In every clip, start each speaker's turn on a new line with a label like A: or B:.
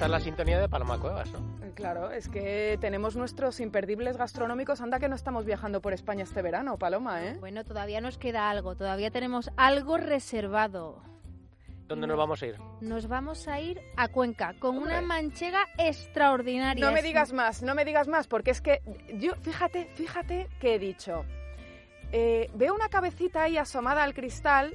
A: esta es la sintonía de Paloma Cuevas, ¿no?
B: Eh, claro, es que tenemos nuestros imperdibles gastronómicos. Anda que no estamos viajando por España este verano, Paloma, ¿eh?
C: Bueno, todavía nos queda algo, todavía tenemos algo reservado.
A: ¿Dónde nos vamos a ir?
C: Nos vamos a ir a Cuenca con una manchega extraordinaria.
B: No me digas más, no me digas más, porque es que yo, fíjate, fíjate que he dicho. Eh, veo una cabecita ahí asomada al cristal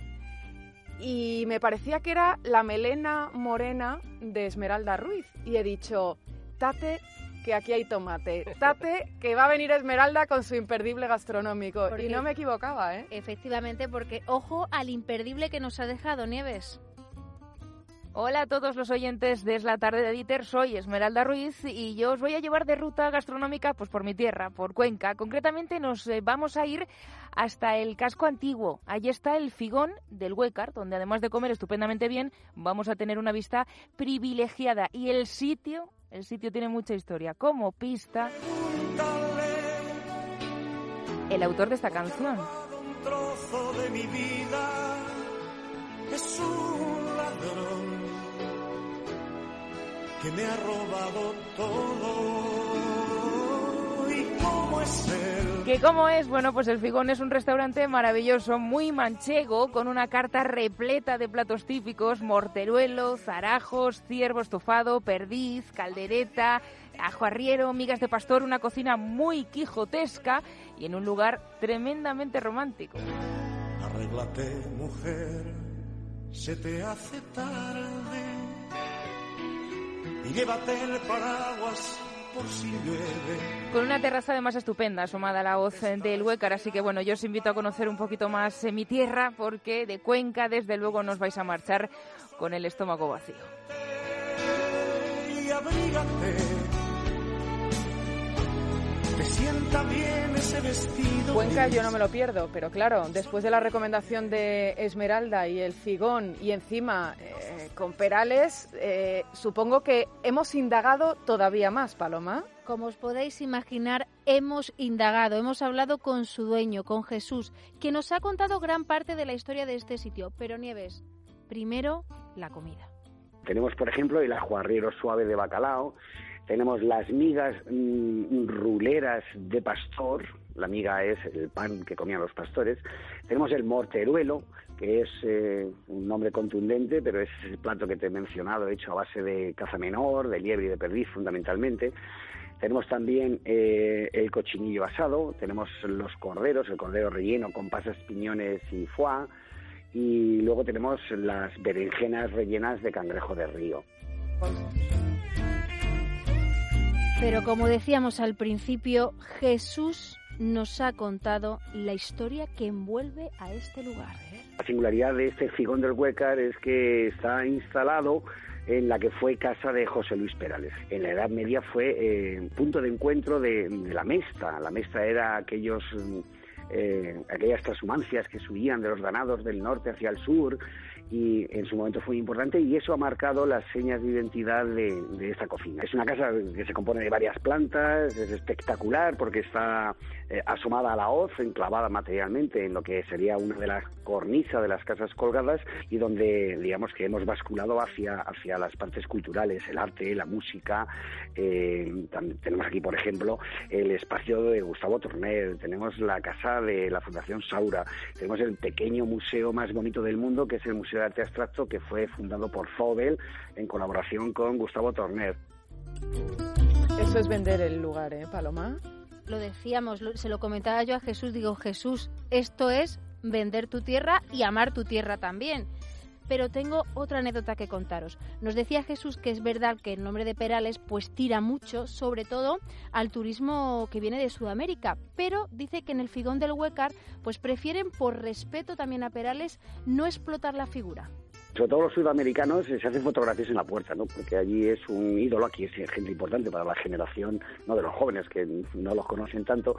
B: y me parecía que era la melena morena de Esmeralda Ruiz. Y he dicho, tate, que aquí hay tomate. Tate, que va a venir Esmeralda con su imperdible gastronómico. y no me equivocaba, ¿eh?
C: Efectivamente, porque ojo al imperdible que nos ha dejado Nieves.
D: Hola a todos los oyentes de Es la tarde de Dieter, soy Esmeralda Ruiz y yo os voy a llevar de ruta gastronómica pues por mi tierra, por Cuenca. Concretamente nos eh, vamos a ir hasta el casco antiguo. Allí está el figón del Huécar, donde además de comer estupendamente bien, vamos a tener una vista privilegiada y el sitio, el sitio tiene mucha historia. Como pista el autor de esta canción. Que me ha robado todo. ¿Y cómo es él? ¿Qué cómo es? Bueno, pues el Figón es un restaurante maravilloso, muy manchego, con una carta repleta de platos típicos, morteruelo, zarajos, ciervo estofado, perdiz, caldereta, ajo arriero, migas de pastor, una cocina muy quijotesca y en un lugar tremendamente romántico. Arréglate, mujer, se te hace tarde y llévate el paraguas por si llueve. Con una terraza además estupenda, asomada a la hoz del Huécar, así que bueno, yo os invito a conocer un poquito más eh, mi tierra, porque de Cuenca desde luego nos vais a marchar con el estómago vacío. Y
B: sienta Cuenca yo no me lo pierdo, pero claro, después de la recomendación de Esmeralda y el Figón y encima eh, con Perales, eh, supongo que hemos indagado todavía más, Paloma.
C: Como os podéis imaginar, hemos indagado, hemos hablado con su dueño, con Jesús, que nos ha contado gran parte de la historia de este sitio. Pero Nieves, primero la comida.
E: Tenemos, por ejemplo, el ajuarriero suave de bacalao, tenemos las migas mm, ruleras de pastor, la miga es el pan que comían los pastores. Tenemos el morteruelo, que es eh, un nombre contundente, pero es el plato que te he mencionado, hecho a base de caza menor, de liebre y de perdiz fundamentalmente. Tenemos también eh, el cochinillo asado, tenemos los corderos, el cordero relleno con pasas, piñones y foie, y luego tenemos las berenjenas rellenas de cangrejo de río.
C: Pero como decíamos al principio, Jesús nos ha contado la historia que envuelve a este lugar.
E: La singularidad de este figón del Huécar es que está instalado en la que fue casa de José Luis Perales. En la Edad Media fue eh, punto de encuentro de, la Mesta. La Mesta era aquellos... Eh, aquellas transhumancias que subían de los ganados del norte hacia el sur y en su momento fue importante y eso ha marcado las señas de identidad de, esta cocina. Es una casa que se compone de varias plantas, es espectacular porque está eh, asomada a la hoz, enclavada materialmente en lo que sería una de las cornisas de las casas colgadas y donde digamos que hemos basculado hacia, hacia las partes culturales, el arte, la música. Eh, tenemos aquí, por ejemplo, el espacio de Gustavo Torner, tenemos la casa de la Fundación Saura, tenemos el pequeño museo más bonito del mundo que es el Museo de Arte Abstracto que fue fundado por Fobel en colaboración con Gustavo Torner.
B: Eso es vender el lugar, ¿eh, Paloma?
C: Lo decíamos, se lo comentaba yo a Jesús, digo, Jesús, esto es vender tu tierra y amar tu tierra también. Pero tengo otra anécdota que contaros. Nos decía Jesús que es verdad que el nombre de Perales pues tira mucho, sobre todo al turismo que viene de Sudamérica, pero dice que en el Figón del Huécar pues prefieren por respeto también a Perales no explotar la figura
E: sobre todo los sudamericanos, se hacen fotografías en la puerta, ¿no? Porque allí es un ídolo, aquí es gente importante para la generación, no de los jóvenes que no los conocen tanto,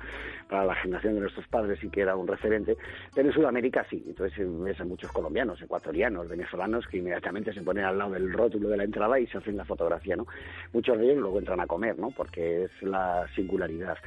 E: para la generación de nuestros padres sí que era un referente, pero en Sudamérica sí, entonces ves a muchos colombianos, ecuatorianos, venezolanos que inmediatamente se ponen al lado del rótulo de la entrada y se hacen la fotografía, ¿no? Muchos de ellos luego entran a comer, ¿no? Porque es la singularidad.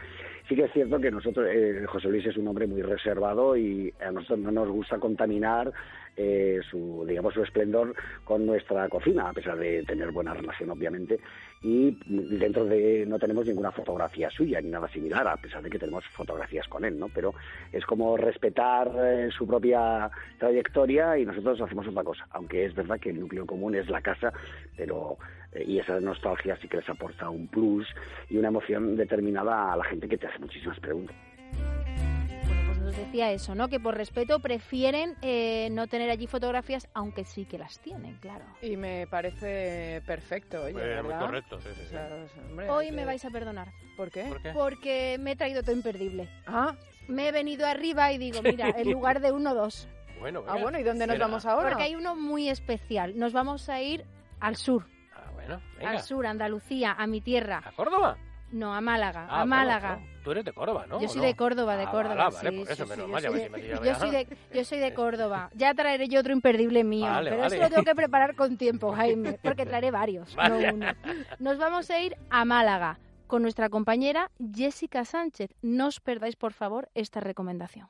E: Sí que es cierto que nosotros, eh, José Luis es un hombre muy reservado y a nosotros no nos gusta contaminar eh, su, digamos, su esplendor con nuestra cocina, a pesar de tener buena relación, obviamente. Y dentro de no tenemos ninguna fotografía suya ni nada similar, a pesar de que tenemos fotografías con él, ¿no? Pero es como respetar eh, su propia trayectoria y nosotros hacemos otra cosa. Aunque es verdad que el núcleo común es la casa, pero y esa nostalgia sí que les aporta un plus y una emoción determinada a la gente que te hace muchísimas preguntas
C: nos decía eso, ¿no? Que por respeto prefieren eh, no tener allí fotografías, aunque sí que las tienen, claro.
B: Y me parece perfecto, oye,
F: Muy, muy correcto, sí, sí, sí.
B: O sea, hombre,
C: Hoy me vais a perdonar,
B: ¿Por qué?
F: ¿Por qué?
C: porque me he traído todo imperdible.
B: Ah,
C: Me he venido arriba y digo, mira, en lugar de uno, dos.
F: Bueno,
B: ah,
F: venga.
B: bueno, ¿y dónde nos
F: Será.
B: vamos ahora?
C: Porque hay uno muy especial. Nos vamos a ir al sur,
F: Ah, bueno, venga.
C: al sur, Andalucía, a mi tierra.
F: ¿A Córdoba?
C: No, a Málaga,
F: Ah,
C: a
F: bueno,
C: Málaga.
F: no. Tú eres de Córdoba, ¿no?
C: Yo
F: ¿O
C: soy
F: no?
C: de Córdoba, de
F: Ah,
C: Córdoba.
F: vale, vale,
C: sí,
F: por eso,
C: sí,
F: menos
C: sí,
F: mal,
C: yo
F: ya
C: soy de-
F: diría,
C: yo soy de, yo soy de Córdoba. Ya traeré yo otro imperdible mío,
F: Vale,
C: pero
F: vale.
C: eso lo tengo que preparar con tiempo, Jaime, porque traeré varios,
F: Vale.
C: no uno. Nos vamos a ir a Málaga con nuestra compañera Jessica Sánchez. No os perdáis, por favor, esta recomendación.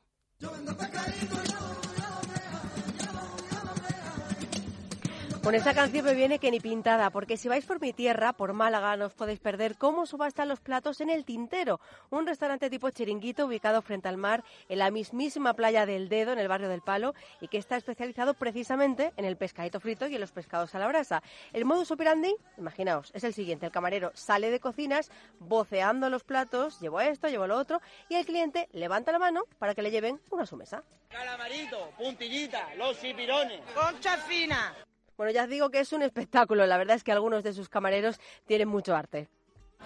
G: Con esta canción me viene que ni pintada, porque si vais por mi tierra, por Málaga, no os podéis perder cómo subastan los platos en El Tintero, un restaurante tipo chiringuito ubicado frente al mar, en la mismísima playa del Dedo, en el barrio del Palo, y que está especializado precisamente en el pescadito frito y en los pescados a la brasa. El modus operandi, imaginaos, es el siguiente. El camarero sale de cocinas voceando los platos, llevo esto, llevo lo otro, y el cliente levanta la mano para que le lleven una a su mesa.
H: Calamarito, puntillita, los chipirones.
G: Concha fina. Bueno, ya os digo que es un espectáculo. La verdad es que algunos de sus camareros tienen mucho arte.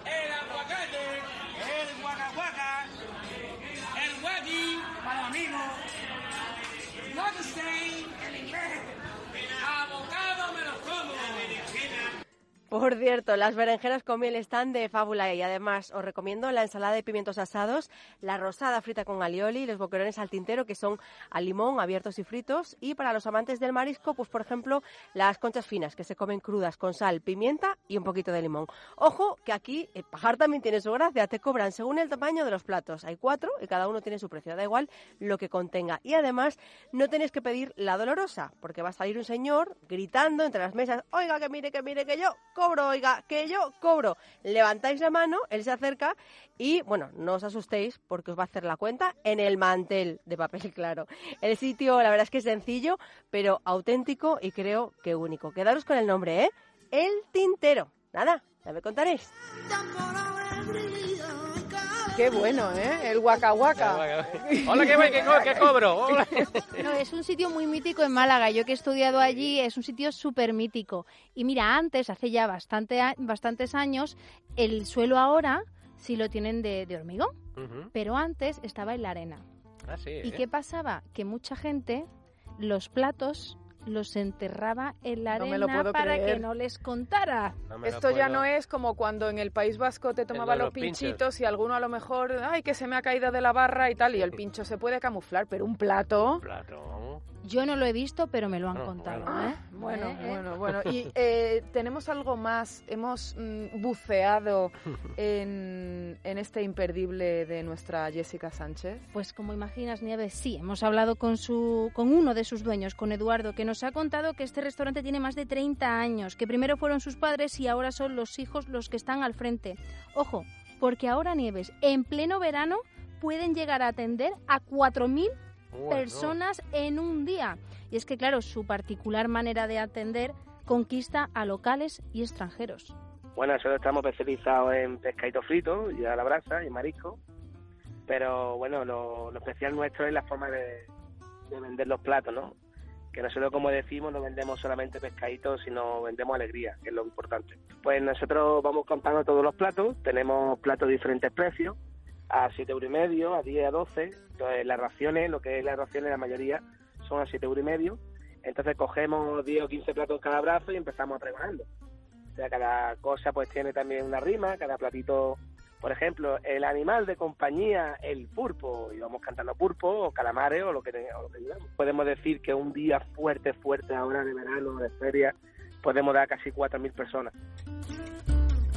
H: El
G: Por cierto, las berenjenas con miel están de fábula y además os recomiendo la ensalada de pimientos asados, la rosada frita con alioli los boquerones al tintero que son al limón, abiertos y fritos. Y para los amantes del marisco, pues por ejemplo, las conchas finas que se comen crudas con sal, pimienta y un poquito de limón. Ojo que aquí el pajar también tiene su gracia, te cobran según el tamaño de los platos. Hay cuatro y cada uno tiene su precio, da igual lo que contenga. Y además no tenéis que pedir la dolorosa, porque va a salir un señor gritando entre las mesas, oiga que mire, que mire, que yo cobro, oiga, que yo cobro. Levantáis la mano, él se acerca y, bueno, no os asustéis porque os va a hacer la cuenta en el mantel de papel, claro. El sitio, la verdad es que es sencillo, pero auténtico y creo que único. Quedaros con el nombre, ¿eh? El Tintero. Nada, ya me contaréis.
B: Qué bueno, ¿eh? El Waka Waka.
F: Hola, ¿qué, qué, qué cobro? Hola.
C: No, es un sitio muy mítico en Málaga. Yo que he estudiado allí, es un sitio súper mítico. Y mira, antes, hace ya bastante, a- bastantes años, el suelo ahora sí lo tienen de, de hormigón, pero antes estaba en la arena.
F: Ah, sí.
C: ¿Y
F: ¿eh?
C: qué pasaba? Que mucha gente los platos los enterraba en la arena para
B: creer.
C: que no les contara.
F: No
B: Esto ya no es como cuando en el País Vasco te
F: de
B: tomaban
F: los pinchos.
B: pinchitos y alguno a lo mejor, ay, que se me ha caído de la barra y tal, y el pincho se puede camuflar, pero un plato...
F: Plato.
C: Yo no lo he visto, pero me lo han
F: Ah,
C: contado.
F: bueno.
C: ¿eh?
B: Bueno,
C: ¿Eh? ¿Eh?
B: bueno, bueno. Y eh, tenemos algo más. Hemos mm, buceado en, en este imperdible de nuestra Jessica Sánchez.
C: Pues como imaginas, Nieves, sí, hemos hablado con, su, con uno de sus dueños, con Eduardo, que nos ha contado que este restaurante tiene más de 30 años, que primero fueron sus padres y ahora son los hijos los que están al frente. Ojo, porque ahora Nieves, en pleno verano, pueden llegar a atender a 4.000
F: Bueno.
C: personas en un día. Y es que, claro, su particular manera de atender conquista a locales y extranjeros.
I: Bueno, nosotros estamos especializados en pescadito frito y a la brasa y marisco, pero bueno, lo, lo especial nuestro es la forma de, de vender los platos, ¿no? Que nosotros, como decimos, no vendemos solamente pescaditos, sino vendemos alegría, que es lo importante. Pues nosotros vamos contando todos los platos, tenemos platos de diferentes precios, a 7 euros y medio, a 10, a 12. Entonces, las raciones, lo que es las raciones, la mayoría son a 7 euros y medio. Entonces, cogemos 10 o 15 platos cada brazo y empezamos a pregonando. O sea, cada cosa pues tiene también una rima, cada platito, por ejemplo, el animal de compañía, el pulpo, y vamos cantando pulpo o calamares o lo que, o lo que digamos. Podemos decir que un día fuerte, fuerte ahora de verano, de feria, podemos dar casi 4.000 personas.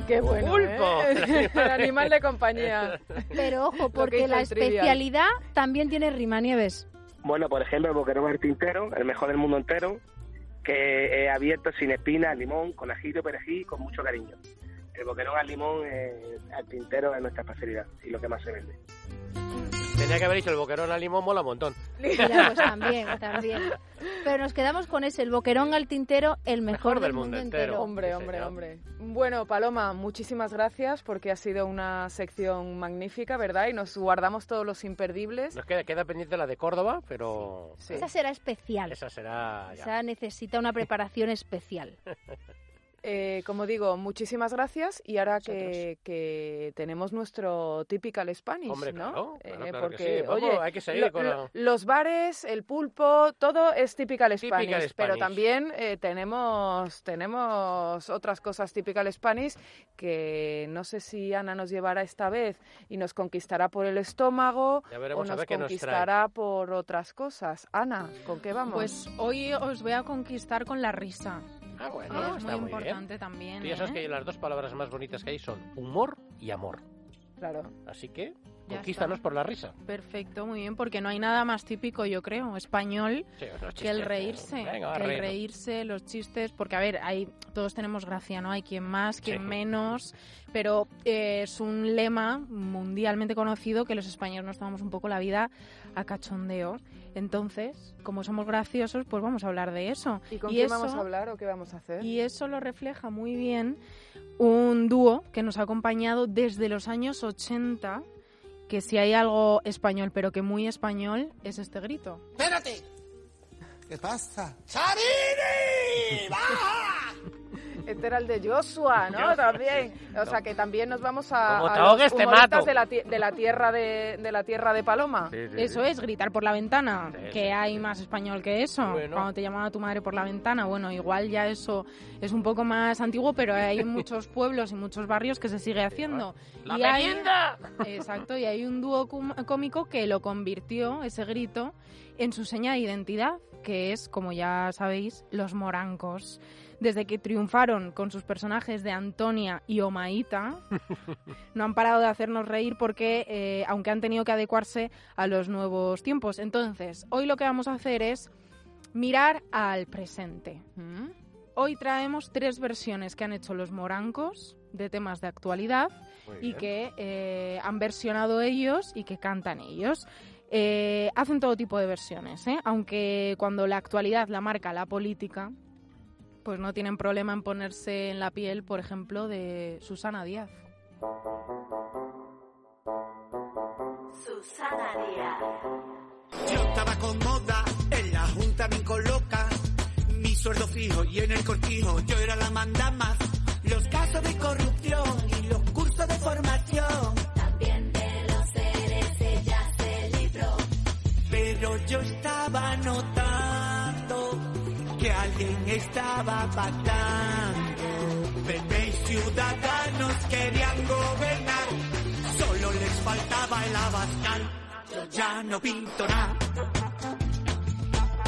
B: ¡Qué bueno!
F: ¡Pulpo!
B: ¿eh? El animal de compañía.
C: Pero ojo, porque la
B: Trivial.
C: especialidad también tiene rima, Nieves.
I: Bueno, por ejemplo, el boquerón al tintero, el mejor del mundo entero, que es abierto sin espinas, limón, con ajito, perejil, con mucho cariño. El boquerón al limón eh, al tintero es nuestra especialidad y lo que más se vende.
F: Tenía que haber dicho el boquerón al limón mola un montón.
C: Ya, pues también, también. Pero nos quedamos con ese, el boquerón al tintero, el mejor, del, mundo, entero.
B: Hombre,
F: Sí,
B: hombre,
F: señor.
B: hombre. Bueno, Paloma, muchísimas gracias porque ha sido una sección magnífica, ¿verdad? Y nos guardamos todos los imperdibles.
F: Nos queda, queda pendiente la de Córdoba, pero
B: Sí.
C: Esa será especial.
F: esa será ya.
C: Esa necesita una preparación especial.
B: Eh, como digo, muchísimas gracias y ahora que, que tenemos nuestro typical Spanish,
F: Hombre,
B: ¿no?
F: claro, claro,
B: Eh,
F: claro que
B: porque,
F: sí. Vamos,
B: oye,
F: hay que seguir
B: lo-
F: con
B: lo-
F: la-
B: los bares, el pulpo, todo es typical
F: Typical
B: Spanish, pero
F: Spanish.
B: también eh, tenemos tenemos otras cosas typical Spanish que no sé si Ana nos llevará esta vez y nos conquistará por el estómago
F: Ya
B: o
F: a
B: nos
F: ver
B: conquistará por otras cosas. Ana, ¿con qué vamos?
J: Pues hoy os voy a conquistar con la risa.
F: Ah, bueno,
J: que es
F: está
J: muy
F: muy bien.
J: también.
F: Tú ya sabes
J: ¿eh?
F: que las dos palabras más bonitas que hay son humor y amor.
B: claro.
F: Así que
J: Ya
F: conquístanos
J: está.
F: por la risa.
J: Perfecto, muy bien, porque no hay nada más típico, yo creo, español
F: Sí,
J: que el
F: chistes,
J: reírse,
F: venga,
J: que el reírse, los chistes, porque a ver, hay, todos tenemos gracia, ¿no? Hay quien más, quien
F: Sí.
J: menos, pero eh, es un lema mundialmente conocido que los españoles nos tomamos un poco la vida a cachondeo. Entonces, como somos graciosos, pues vamos a hablar de eso.
B: ¿Y con
J: y
B: quién
J: eso-
B: vamos a hablar o qué vamos a hacer?
J: Y eso lo refleja muy bien un dúo que nos ha acompañado desde los años 80, que si hay algo español, pero que muy español, es este grito.
H: Espérate.
K: ¿Qué pasa?
H: ¡Sarini! ¡Baja!
B: Este era el de Joshua, ¿no? También. O sea, que también nos vamos a,
F: Como
B: a
F: te
B: los
F: ahogues, te
B: humoristas
F: mato.
B: de la, de la tierra de, de la tierra de Paloma.
F: Sí, sí,
J: Eso
F: sí.
J: es, gritar por la ventana,
F: Sí,
J: que
F: sí,
J: hay
F: sí.
J: más español que eso.
F: Bueno.
J: Cuando te llaman a tu madre por la ventana, bueno, igual ya eso es un poco más antiguo, pero hay muchos pueblos y muchos barrios que se sigue haciendo.
F: ¡La
J: y hay-! Exacto, y hay un dúo cum- cómico que lo convirtió, ese grito, en su seña de identidad, que es, como ya sabéis, los morancos. Desde que triunfaron con sus personajes de Antonia y Omaíta, no han parado de hacernos reír porque, eh, aunque han tenido que adecuarse a los nuevos tiempos. Entonces, hoy lo que vamos a hacer es mirar al presente.
B: ¿Mm?
J: Hoy traemos tres versiones que han hecho los morancos de temas de actualidad
F: Muy
J: y
F: bien.
J: que eh, han versionado ellos y que cantan ellos. Eh, hacen todo tipo de versiones, ¿eh? aunque cuando la actualidad la marca la política, pues no tienen problema en ponerse en la piel, por ejemplo, de Susana Díaz.
H: Yo estaba cómoda, en la junta me coloca mi sueldo fijo y en el cortijo yo era la manda más. Los casos de corrupción y los cursos de formación. Yo estaba notando que alguien estaba pactando. PP y Ciudadanos querían gobernar, solo les faltaba el abascal. Yo ya no pinto nada.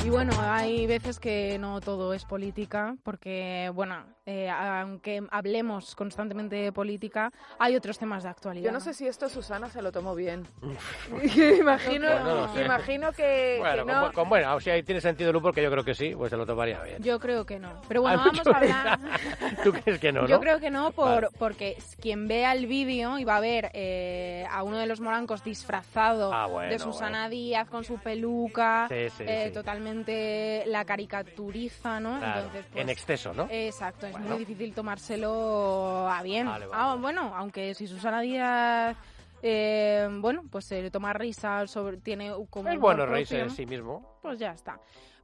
J: Y bueno, hay veces que no todo es política, porque, bueno, eh, aunque hablemos constantemente de política, hay otros temas de actualidad.
B: Yo no sé si esto Susana se lo tomó bien. imagino,
F: Pues no sé.
B: imagino que,
F: Bueno,
B: que
F: con,
B: no.
F: bu- con bueno, si ahí tiene sentido el humor, que yo creo que sí, pues se lo tomaría bien.
J: Yo creo que no. Pero bueno,
F: Hay
J: vamos a hablar...
F: ¿Tú crees que no,
J: Yo
F: no?
J: creo que no, por,
F: Vale.
J: porque quien vea el vídeo y va a ver eh, a uno de los morancos disfrazado
F: Ah, bueno,
J: de Susana
F: bueno.
J: Díaz con su peluca,
F: Sí, sí,
J: eh,
F: sí.
J: totalmente la caricaturiza, ¿no?
F: Claro,
J: Entonces, pues,
F: en exceso, ¿no?
J: Exacto, es
F: Bueno.
J: muy difícil tomárselo a bien.
F: Vale, vale,
J: Ah, bueno, aunque si Susana Díaz, eh, bueno, pues se le toma risa, sobre, tiene como
F: es bueno reírse de sí mismo.
J: Pues ya está.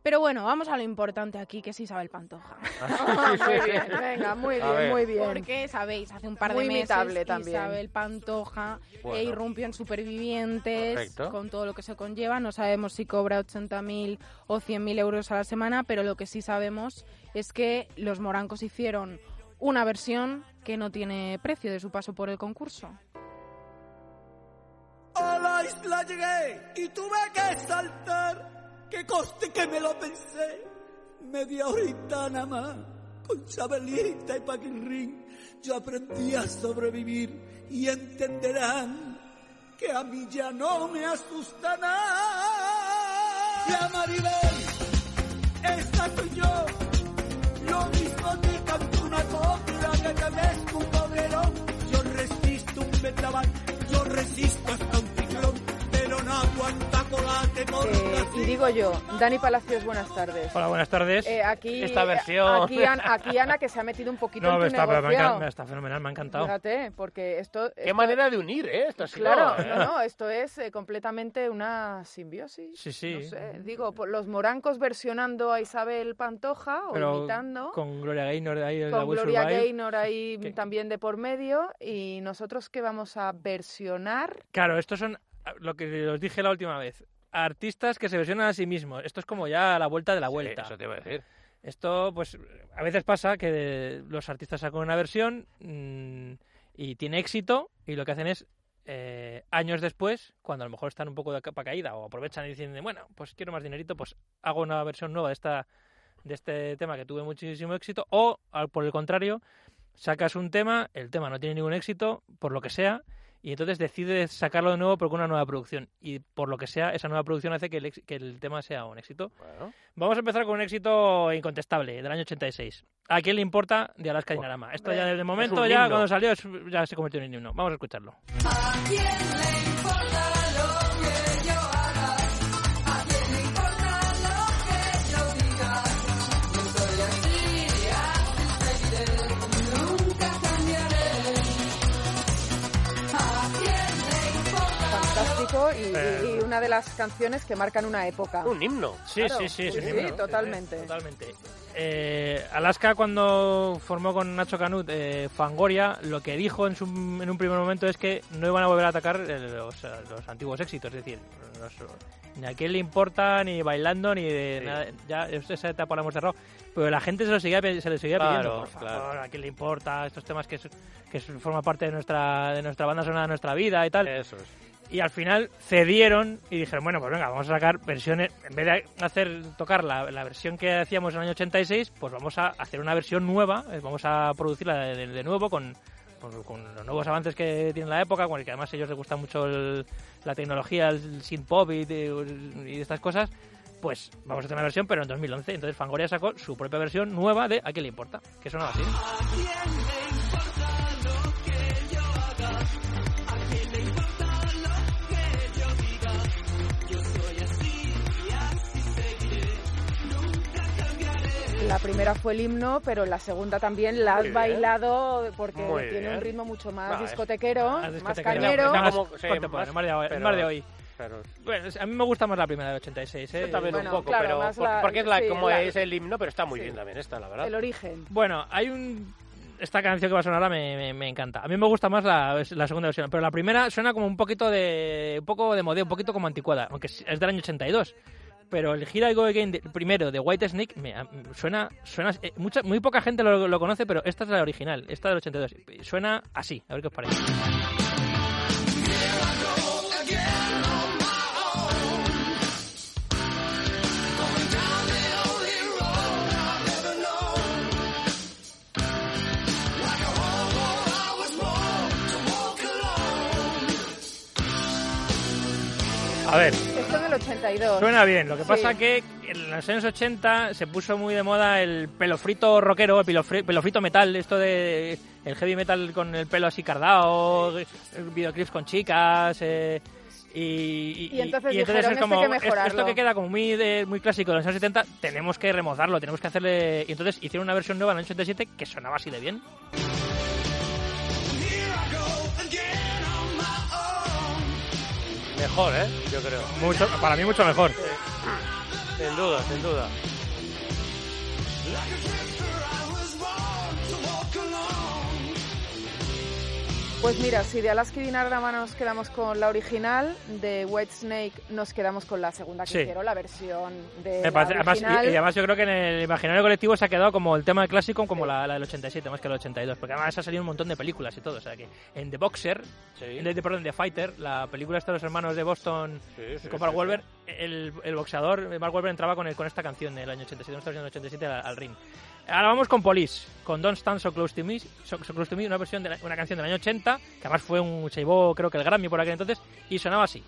J: Pero bueno, vamos a lo importante aquí, que es Isabel Pantoja.
B: Muy bien, venga, muy bien, muy bien.
J: Porque, sabéis, hace un par
B: Muy
J: de meses
B: también.
J: Isabel Pantoja
F: Bueno.
J: e irrumpió en Supervivientes con todo lo que se conlleva. No sabemos si cobra 80.000 o 100.000 euros a la semana, pero lo que sí sabemos es que los morancos hicieron una versión que no tiene precio de su paso por el concurso.
H: A la isla llegué y tuve que saltar. Que coste que me lo pensé. Media horita nada más. Con Chabelita y Paquirrín. Yo aprendí a sobrevivir y entenderán que a mí ya no me asusta nada. Gracias Maribel, esta soy yo. Lo mismo te canto una copla que te un obrero. Yo resisto un vendaval, yo resisto hasta un
B: Eh, y digo yo, Dani Palacios, buenas tardes.
F: Hola, buenas tardes.
B: Eh, aquí,
F: Esta versión.
B: Aquí, An- aquí Ana, que se ha metido un poquito
F: no,
B: en tu
F: está, me está fenomenal, me ha encantado.
B: Fíjate, porque esto...
A: Qué
B: esto-
A: manera de unir, ¿eh? Esto sido,
B: Claro,
A: ¿eh?
B: no, no, esto es eh, completamente una simbiosis.
F: Sí, sí.
B: No sé, digo, por los morancos versionando a Isabel Pantoja o
F: Pero
B: imitando.
F: con Gloria Gaynor ahí en la
B: con Gloria
F: Survive.
B: Gaynor ahí también de por medio y nosotros que vamos a versionar
F: Claro, estos son lo que os dije la última vez. Artistas que se versionan a sí mismos. Esto es como ya la vuelta de la vuelta.
A: eso te iba a decir.
F: Esto, pues, a veces pasa que los artistas sacan una versión mm, y tiene éxito y lo que hacen es, eh, años después, cuando a lo mejor están un poco de capa caída o aprovechan y dicen, bueno, pues quiero más dinerito, pues hago una versión nueva de, esta, de este tema que tuve muchísimo éxito. O, al- por el contrario, sacas un tema, el tema no tiene ningún éxito, por lo que sea, y entonces decides sacarlo de nuevo con una nueva producción. Y por lo que sea, esa nueva producción hace que el, ex- que el tema sea un éxito. Vamos a empezar con un éxito incontestable del año 86. ¿A quién le importa de Alaska Dinarama? Esto ya de momento,
A: un
F: ya
A: himno.
F: cuando salió, es- ya se convirtió en un himno. Vamos a escucharlo.
H: ¿A quién le
B: y,
F: Eh.
B: y una de las canciones que marcan una época.
A: Un himno.
F: Sí,
B: Claro,
F: sí, sí, es
B: sí,
F: un
B: sí,
F: himno.
B: totalmente.
F: Totalmente. Eh, Alaska cuando formó con Nacho Canut eh, Fangoria, lo que dijo en, su- en un primer momento es que no iban a volver a atacar eh, los, eh, los antiguos éxitos, es decir, los- ni a quién le importa, ni bailando, ni de
A: Sí.
F: nada, ya esa etapa la hemos cerrado, pero la gente se lo seguía, se le seguía
A: Claro,
F: pidiendo, por favor,
A: claro.
F: a quién le importa, estos temas que, que forman parte de nuestra, de nuestra banda sonora de nuestra vida y tal.
A: Eso es.
F: Y al final cedieron y dijeron, bueno, pues venga, vamos a sacar versiones, en vez de hacer tocar la, la versión que hacíamos en el año 86, pues vamos a hacer una versión nueva, eh, vamos a producirla de, de- de nuevo con, con- con los nuevos avances que tiene la época, con el que además a ellos les gusta mucho el- la tecnología, el synth pop y, de- y estas cosas. Pues vamos a hacer una versión, pero en 2011. Entonces Fangoria sacó su propia versión nueva de ¿A quién le importa? Que sonaba así.
B: La primera fue el himno, pero la segunda también la has bailado porque
A: Muy
B: tiene
A: bien.
B: un ritmo mucho más
A: Va,
B: discotequero,
F: Más
B: cañero.
F: más de hoy-.
A: Claro.
F: Bueno, a mí me gusta más la primera de 86, ¿eh?
A: Yo también
B: Bueno,
A: un poco,
B: claro,
A: pero por-
B: la-
A: porque es la,
B: sí,
A: como
B: la-
A: es el himno, pero está muy
B: sí.
A: bien también esta, la verdad.
B: El origen.
F: Bueno, hay un... Esta canción que va a sonar ahora me, me- me encanta. A mí me gusta más la, la segunda versión, pero la primera suena como un poquito de un poco de modeo, un poquito como anticuada, aunque es es del año 82. Pero el Here I Go Again primero de White Snake me, suena, suena eh, mucha, muy poca gente lo, lo conoce, pero esta es la original, esta del 82. Suena así, a ver qué os parece. A ver,
B: Esto del 82.
F: Suena bien, lo que
B: Sí.
F: pasa que en los años 80 se puso muy de moda el pelo frito rockero, el pelo, fri- pelo frito metal, esto de el heavy metal con el pelo así cardado, videoclips con chicas, eh, y,
B: Y entonces dijeron,
F: es
B: "Esto hay
F: como
B: que
F: "Es- esto
B: mejorarlo".
F: que queda como muy de- muy clásico de los años 70, tenemos que remozarlo, tenemos que hacerle y entonces hicieron una versión nueva en el 87 que sonaba así de bien.
A: Mejor, ¿eh? Yo creo.
F: Mucho, para mí mucho mejor.
A: Sin duda, sin duda.
B: Pues mira, si de Alaska y Dinarama nos quedamos con la original, de White Snake nos quedamos con la segunda que
F: Sí.
B: hicieron, la versión de
F: Me parece-
B: la
F: además, y,
B: original.
F: y además yo creo que en el imaginario colectivo se ha quedado como el tema clásico como la, la del 87 más que la del 82 porque además ha salido un montón de películas y todo o sea que en The Boxer
A: Sí.
F: de, de- perdón The Fighter la película esta de los hermanos de Boston
A: Sí, sí,
F: con Mark
A: sí,
F: Wahlberg el, el boxeador Mark Wahlberg entraba con, el, con esta canción del año 87 no está en el 87 al, al ring Ahora vamos con Police, con Don't Stand So Close to Me, so, Close to Me una, versión de la, una canción del año 80, que además fue un, se llevó creo que el Grammy por aquel entonces, y sonaba así.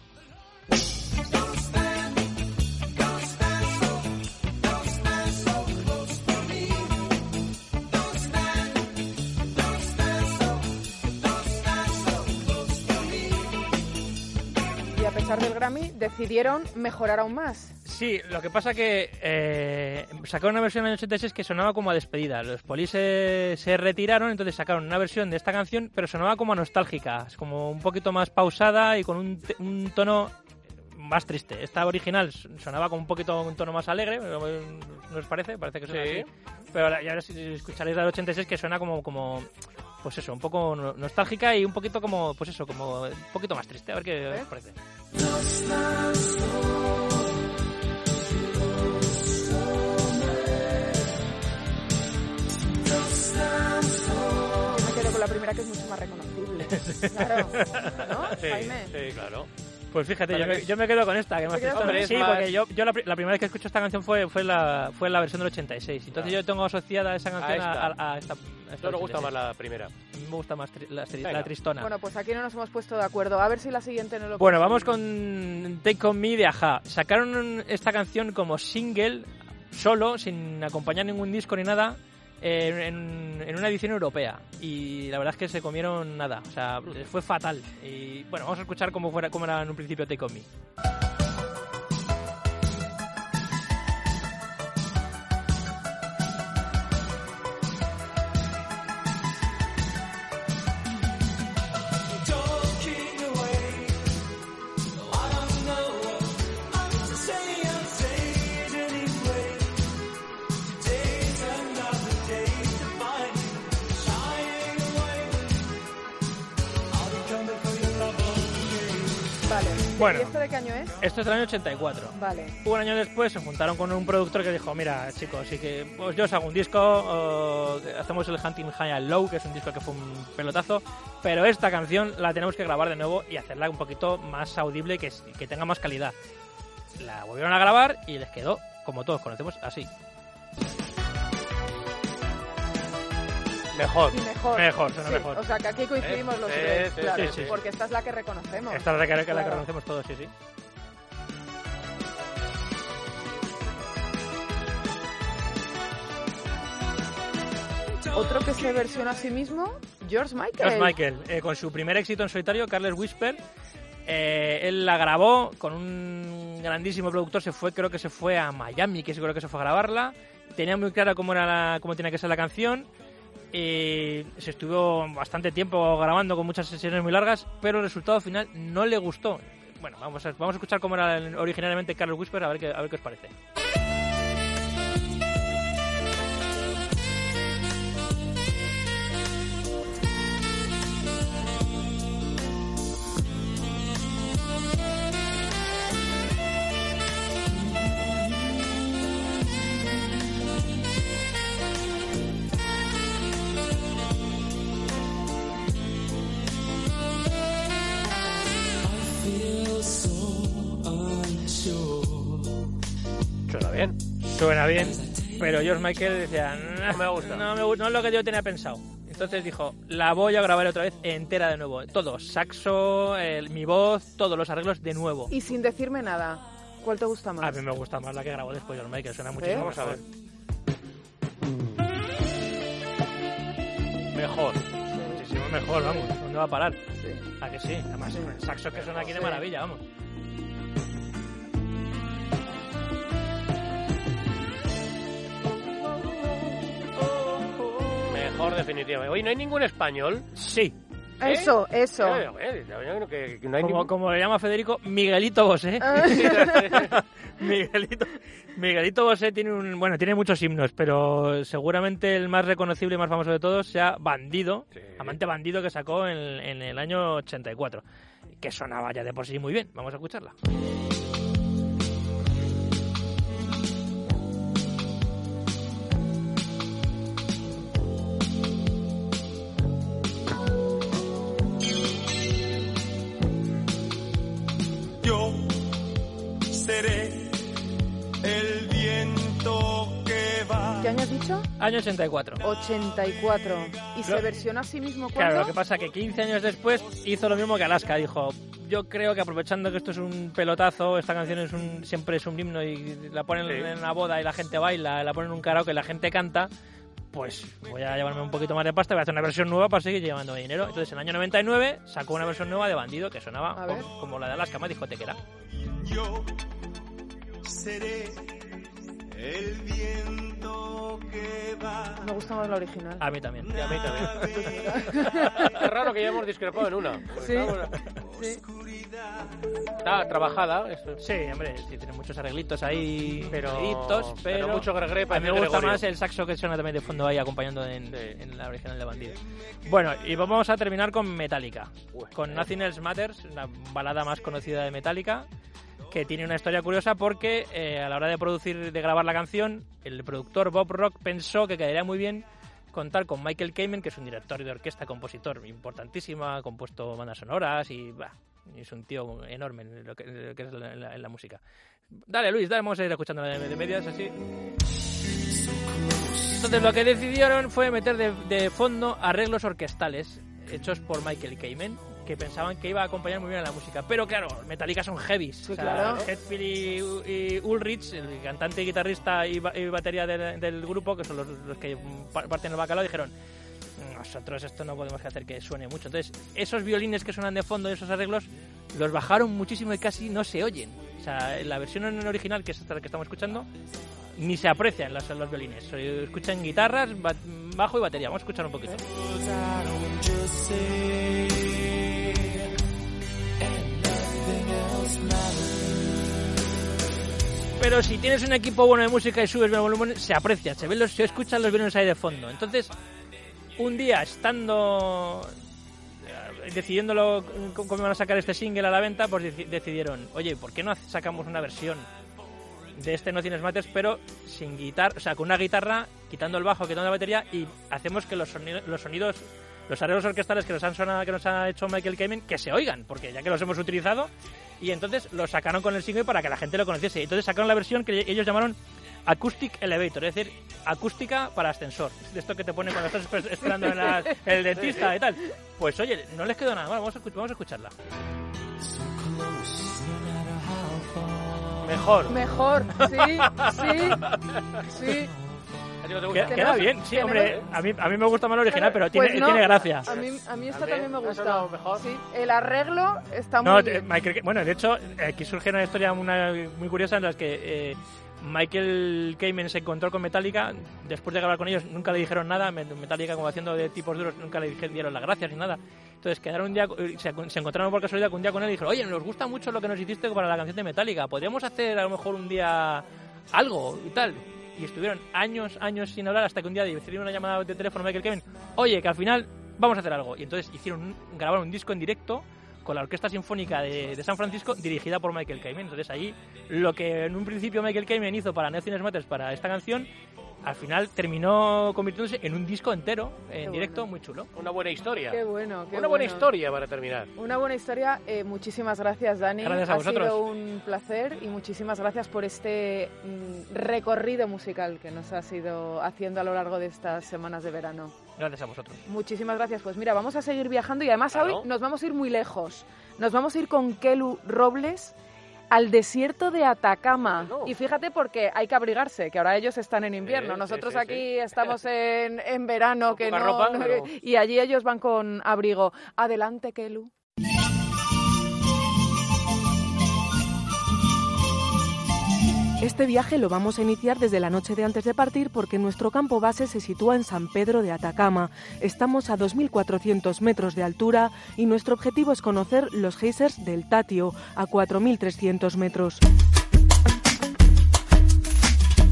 H: Y a
B: pesar del Grammy, decidieron mejorar aún más.
F: Sí, lo que pasa que eh, sacaron una versión en el 86 que sonaba como a despedida. Los polis se, se retiraron, entonces sacaron una versión de esta canción, pero sonaba como a nostálgica, es como un poquito más pausada y con un, un tono más triste. Esta original sonaba como un poquito un tono más alegre, ¿no os parece? Parece que suena
A: Sí.
F: así. Pero ahora- ya si escucharéis la del 86 que suena como, como pues eso, un poco no- nostálgica y un poquito como, pues eso, como un poquito más triste. A ver qué os parece.
B: Primera que es mucho más reconocible. Claro, ¿no,
A: Sí,
B: Jaime?
A: sí, claro.
F: Pues fíjate, yo me, yo me quedo con esta, que más
B: ¿Te quedas
A: con
F: triste.
A: esta?
F: Sí,
A: Más-
F: porque yo, yo la, la primera vez que escucho esta canción fue, fue, la, fue la versión del 86. Entonces yo tengo asociada esa canción a,
A: esta.
F: a- a esta. a esta
A: Esto nos gusta
F: 86.
A: más la primera.
F: Me gusta más tri- la, tri- la tristona.
B: Bueno, pues aquí no nos hemos puesto de acuerdo. A ver si la siguiente no lo
F: Bueno, vamos con Take On Me de Aja. Sacaron esta canción como single, solo, sin acompañar ningún disco ni nada, en, una edición europea. Y la verdad es que se comieron nada. O sea, fue fatal. Y bueno, vamos a escuchar cómo, fuera, cómo era en un principio Take On Me. Bueno.
B: ¿Y esto de qué año es?
F: Esto es del año 84.
B: Vale.
F: Un año después se juntaron con un productor que dijo, mira chicos, sí que pues yo os hago un disco, o hacemos el Hunting High and Low, que es un disco que fue un pelotazo, pero esta canción la tenemos que grabar de nuevo y hacerla un poquito más audible y que, que tenga más calidad. La volvieron a grabar y les quedó, como todos conocemos, así.
A: Mejor.
B: Y mejor.
F: Mejor, suena
B: Sí,
F: mejor.
B: O sea, que aquí coincidimos
A: Eh,
B: los
A: sí,
B: tres,
A: sí,
B: claro,
F: sí, sí.
B: porque esta es la que reconocemos.
F: Esta es la que, la que
B: Claro.
F: conocemos todos, sí, sí.
B: Otro que se versiona a sí mismo, George Michael.
F: George Michael, eh, con su primer éxito en solitario, Carles Whisper, eh, él la grabó con un grandísimo productor, se fue, creo que se fue a Miami, que creo que se fue a grabarla, tenía muy clara cómo era la, cómo tenía que ser la canción, y se estuvo bastante tiempo grabando con muchas sesiones muy largas, pero el resultado final no le gustó. Bueno, vamos a, vamos a escuchar cómo era originalmente Carlos Whisper, a ver qué, a ver qué os parece. Pero George Michael decía, no,
A: me gusta".
F: no, me gu- no es lo que yo tenía pensado. Entonces dijo, la voy a grabar otra vez entera de nuevo. Todo, saxo, el- mi voz, todos los arreglos de nuevo.
B: Y sin decirme nada, ¿cuál te gusta más?
F: A mí me gusta más la que grabó después George Michael, suena muchísimo
A: Vamos a
F: mejor.
A: ver. Mejor.
F: Muchísimo mejor, vamos. ¿Dónde va a parar? ¿A que sí? Además, el saxo que suena aquí de
B: Sí.
F: maravilla, vamos.
A: Definitivamente. Hoy no hay ningún español.
F: Sí.
B: Eso, eso.
A: Eh, que- que no hay
F: Como,
A: ningún-
F: como le llama Federico, Miguelito Bosé.
B: Ah.
F: Miguelito, Miguelito Bosé tiene un, bueno, tiene muchos himnos, pero seguramente el más reconocible y más famoso de todos sea Bandido,
A: Sí.
F: Amante Bandido que sacó en, en el año 84, que sonaba ya de por sí muy bien. Vamos a escucharla.
B: Dicho?
F: Año 84.
B: 84. ¿Y se versiona a sí mismo
F: Claro,
B: cuándo?
F: lo que pasa que 15 años después hizo lo mismo que Alaska. Dijo, yo creo que aprovechando que esto es un pelotazo, esta canción es un, siempre es un himno y la ponen
A: Sí.
F: en una boda y la gente baila, la ponen en un karaoke y la gente canta, pues voy a llevarme un poquito más de pasta, voy a hacer una versión nueva para seguir llevándome dinero. Entonces, en el año 99 sacó una versión nueva de Bandido que sonaba como la de Alaska, más discotequera.
H: Yo seré el viento que va.
B: Me gusta más la original.
F: A mí también.
A: Y a mí también. es raro que hayamos discrepado en una.
B: Sí.
A: Está,
B: Sí.
A: está trabajada.
F: Sí, hombre, sí, tiene muchos arreglitos ahí,
A: Pero-
F: pero, pero,
A: pero mucho gregre
F: a mí me gusta
A: Gregorio.
F: más el saxo que suena también de fondo ahí acompañando en, en la original de Bandido. Bueno, y vamos a terminar con Metallica,
A: Uy,
F: con
A: eh.
F: Nothing Else Matters, la balada más conocida de Metallica, que tiene una historia curiosa porque eh, a la hora de producir, de grabar la canción, el productor Bob Rock pensó que quedaría muy bien contar con Michael Kamen, que es un director de orquesta, compositor importantísimo, ha compuesto bandas sonoras y bah, es un tío enorme en lo que, en lo que es la, música. Dale, Luis, dale, vamos a ir escuchando la de, de medias así. Entonces lo que decidieron fue meter de, de fondo arreglos orquestales hechos por Michael Kamen que pensaban que iba a acompañar muy bien a la música. Pero claro, Metallica son heavies.
B: Sí, claro.
F: Hetfield y, y Ulrich, el cantante, guitarrista y, y batería del, del grupo, que son los, los que pa- parten el bacalao, dijeron nosotros esto no podemos hacer que suene mucho. Entonces, esos violines que suenan de fondo, esos arreglos, los bajaron muchísimo y casi no se oyen. O sea, en la versión original, que es esta que estamos escuchando, ni se aprecian los, los violines. Se escuchan guitarras, ba- bajo y batería. Vamos a escuchar un poquito. Pero si tienes un equipo bueno de música y subes el volumen, se aprecia, se ven los, se escuchan los violines ahí de fondo. Entonces, un día estando eh, decidiéndolo cómo iban a sacar este single a la venta, pues deci- decidieron, oye, ¿por qué no sacamos una versión de este No Tienes Mates, pero sin guitarra, o sea, con una guitarra, quitando el bajo, quitando la batería y hacemos que los sonidos, los sonidos, los arreglos orquestales que nos han sonado, que nos ha hecho Michael Kamen, que se oigan, porque ya que los hemos utilizado, y entonces lo sacaron con el single para que la gente lo conociese. Entonces sacaron la versión que ellos llamaron Acoustic Elevator, es decir, acústica para ascensor. De esto que te pone cuando estás esper- esperando en, la- en el dentista y tal. Pues oye, no les quedó nada mal, vamos a, vamos a escucharla. Mejor.
B: Mejor, sí, sí, sí.
F: Queda bien, sí, hombre. A mí, a mí me gusta más la original, pero
B: Pues
F: tiene,
B: no,
F: tiene gracia.
B: A mí, a mí esta
A: ¿También?
B: también me
A: ¿Ha
B: gusta.
A: mejor?
B: Sí, el arreglo está muy
F: No,
B: bien.
F: Michael, bueno, de hecho, aquí surge una historia una- muy curiosa en la que eh, Michael Kamen se encontró con Metallica. Después de grabar con ellos, nunca le dijeron nada. Me- Metallica, como haciendo de tipos duros, nunca le dieron las gracias ni nada. Entonces quedaron un día, eh, se, se encontraron por casualidad un día con él y dijeron: Oye, nos gusta mucho lo que nos hiciste para la canción de Metallica. ¿Podríamos hacer a lo mejor un día algo y tal? Y estuvieron años, años sin hablar hasta que un día decidieron una llamada de teléfono Michael Kamen. Oye, que al final vamos a hacer algo. Y entonces hicieron grabaron un disco en directo con la Orquesta Sinfónica de, de San Francisco dirigida por Michael Kamen. Entonces ahí lo que en un principio Michael Kamen hizo para Nothing Matters para esta canción, al final terminó convirtiéndose en un disco entero en
B: Qué
F: directo
B: bueno.
F: muy chulo.
A: Una buena historia.
B: Qué bueno, qué
A: Una buena
B: bueno.
A: historia para terminar.
B: Una buena historia. eh, muchísimas gracias, Dani.
F: Gracias a
B: ha
F: vosotros.
B: sido un placer y muchísimas gracias por este mm, recorrido musical que nos has ido haciendo a lo largo de estas semanas de verano.
F: Gracias a vosotros.
B: Muchísimas gracias. Pues mira, vamos a seguir viajando y además
A: Claro.
B: hoy nos vamos a ir muy lejos. Nos vamos a ir con Kelu Robles al desierto de Atacama. Y fíjate porque hay que abrigarse, que ahora ellos están en invierno.
A: Sí,
B: Nosotros
A: sí,
B: aquí estamos en, en verano, que no,
A: ropa,
B: no-
A: pero-
B: y allí ellos van con abrigo. Adelante, Kelu. Este viaje lo vamos a iniciar desde la noche de antes de partir porque nuestro campo base se sitúa en San Pedro de Atacama. Estamos a 2.400 metros de altura y nuestro objetivo es conocer los geysers del Tatio a 4.300 metros.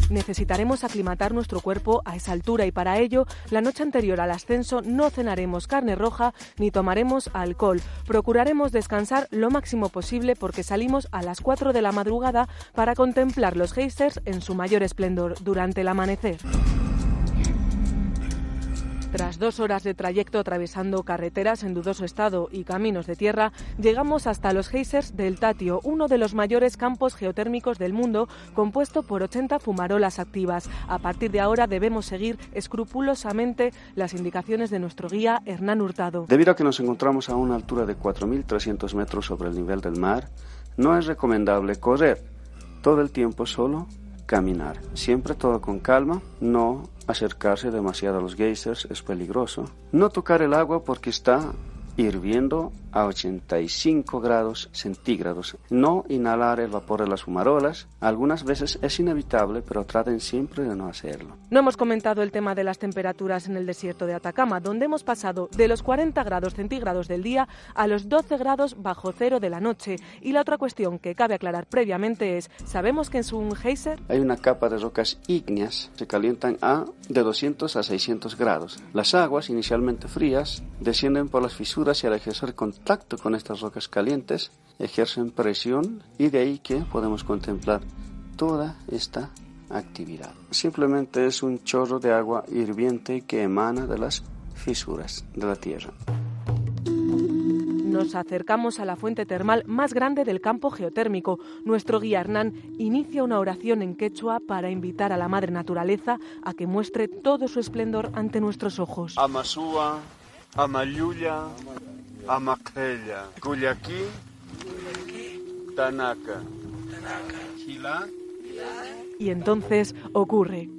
B: Necesitaremos aclimatar nuestro cuerpo a esa altura y para ello, la noche anterior al ascenso no cenaremos carne roja ni tomaremos alcohol. Procuraremos descansar lo máximo posible porque salimos a las 4 de la madrugada para contemplar los geysers en su mayor esplendor durante el amanecer. Tras dos horas de trayecto atravesando carreteras en dudoso estado y caminos de tierra, llegamos hasta los geysers del Tatio, uno de los mayores campos geotérmicos del mundo, compuesto por 80 fumarolas activas. A partir de ahora debemos seguir escrupulosamente las indicaciones de nuestro guía Hernán Hurtado.
L: Debido a que nos encontramos a una altura de 4.300 metros sobre el nivel del mar, no es recomendable correr todo el tiempo solo caminar. Siempre todo con calma, no acercarse demasiado a los geysers es peligroso. No tocar el agua porque está hirviendo a 85 grados centígrados. No inhalar el vapor de las fumarolas. Algunas veces es inevitable, pero traten siempre de no hacerlo.
M: No hemos comentado el tema de las temperaturas en el desierto de Atacama, donde hemos pasado de los 40 grados centígrados del día a los 12 grados bajo cero de la noche. Y la otra cuestión que cabe aclarar previamente es, ¿sabemos que en un geyser?
L: Hay una capa de rocas ígneas, se calientan a de 200 a 600 grados. Las aguas, inicialmente frías, descienden por las fisuras y al ejercer contacto con estas rocas calientes, ejercen presión y de ahí que podemos contemplar toda esta actividad. Simplemente es un chorro de agua hirviente que emana de las fisuras de la Tierra.
M: Nos acercamos a la fuente termal más grande del campo geotérmico. Nuestro guía Hernán inicia una oración en quechua para invitar a la madre naturaleza a que muestre todo su esplendor ante nuestros ojos.
L: Amasúa, Amayuya, Amaquella, Guyaquí, Tanaka, Gila.
M: Y entonces ocurre.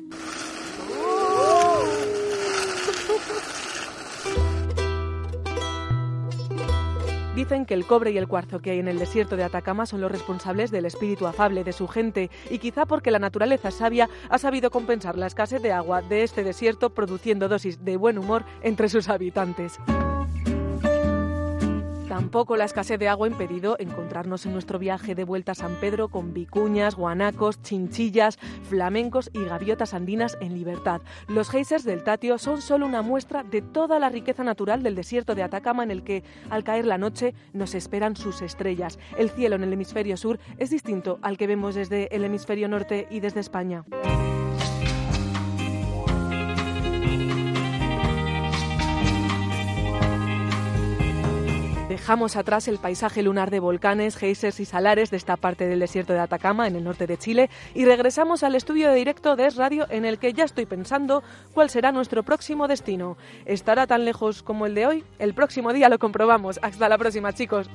M: Dicen que el cobre y el cuarzo que hay en el desierto de Atacama son los responsables del espíritu afable de su gente y quizá porque la naturaleza sabia ha sabido compensar la escasez de agua de este desierto produciendo dosis de buen humor entre sus habitantes. Tampoco la escasez de agua ha impedido encontrarnos en nuestro viaje de vuelta a San Pedro con vicuñas, guanacos, chinchillas, flamencos y gaviotas andinas en libertad. Los geysers del Tatio son solo una muestra de toda la riqueza natural del desierto de Atacama en el que, al caer la noche, nos esperan sus estrellas. El cielo en el hemisferio sur es distinto al que vemos desde el hemisferio norte y desde España. Dejamos atrás el paisaje lunar de volcanes, geysers y salares de esta parte del desierto de Atacama, en el norte de Chile, y regresamos al estudio de directo de Es Radio, en el que ya estoy pensando cuál será nuestro próximo destino. ¿Estará tan lejos como el de hoy? El próximo día lo comprobamos. Hasta la próxima, chicos.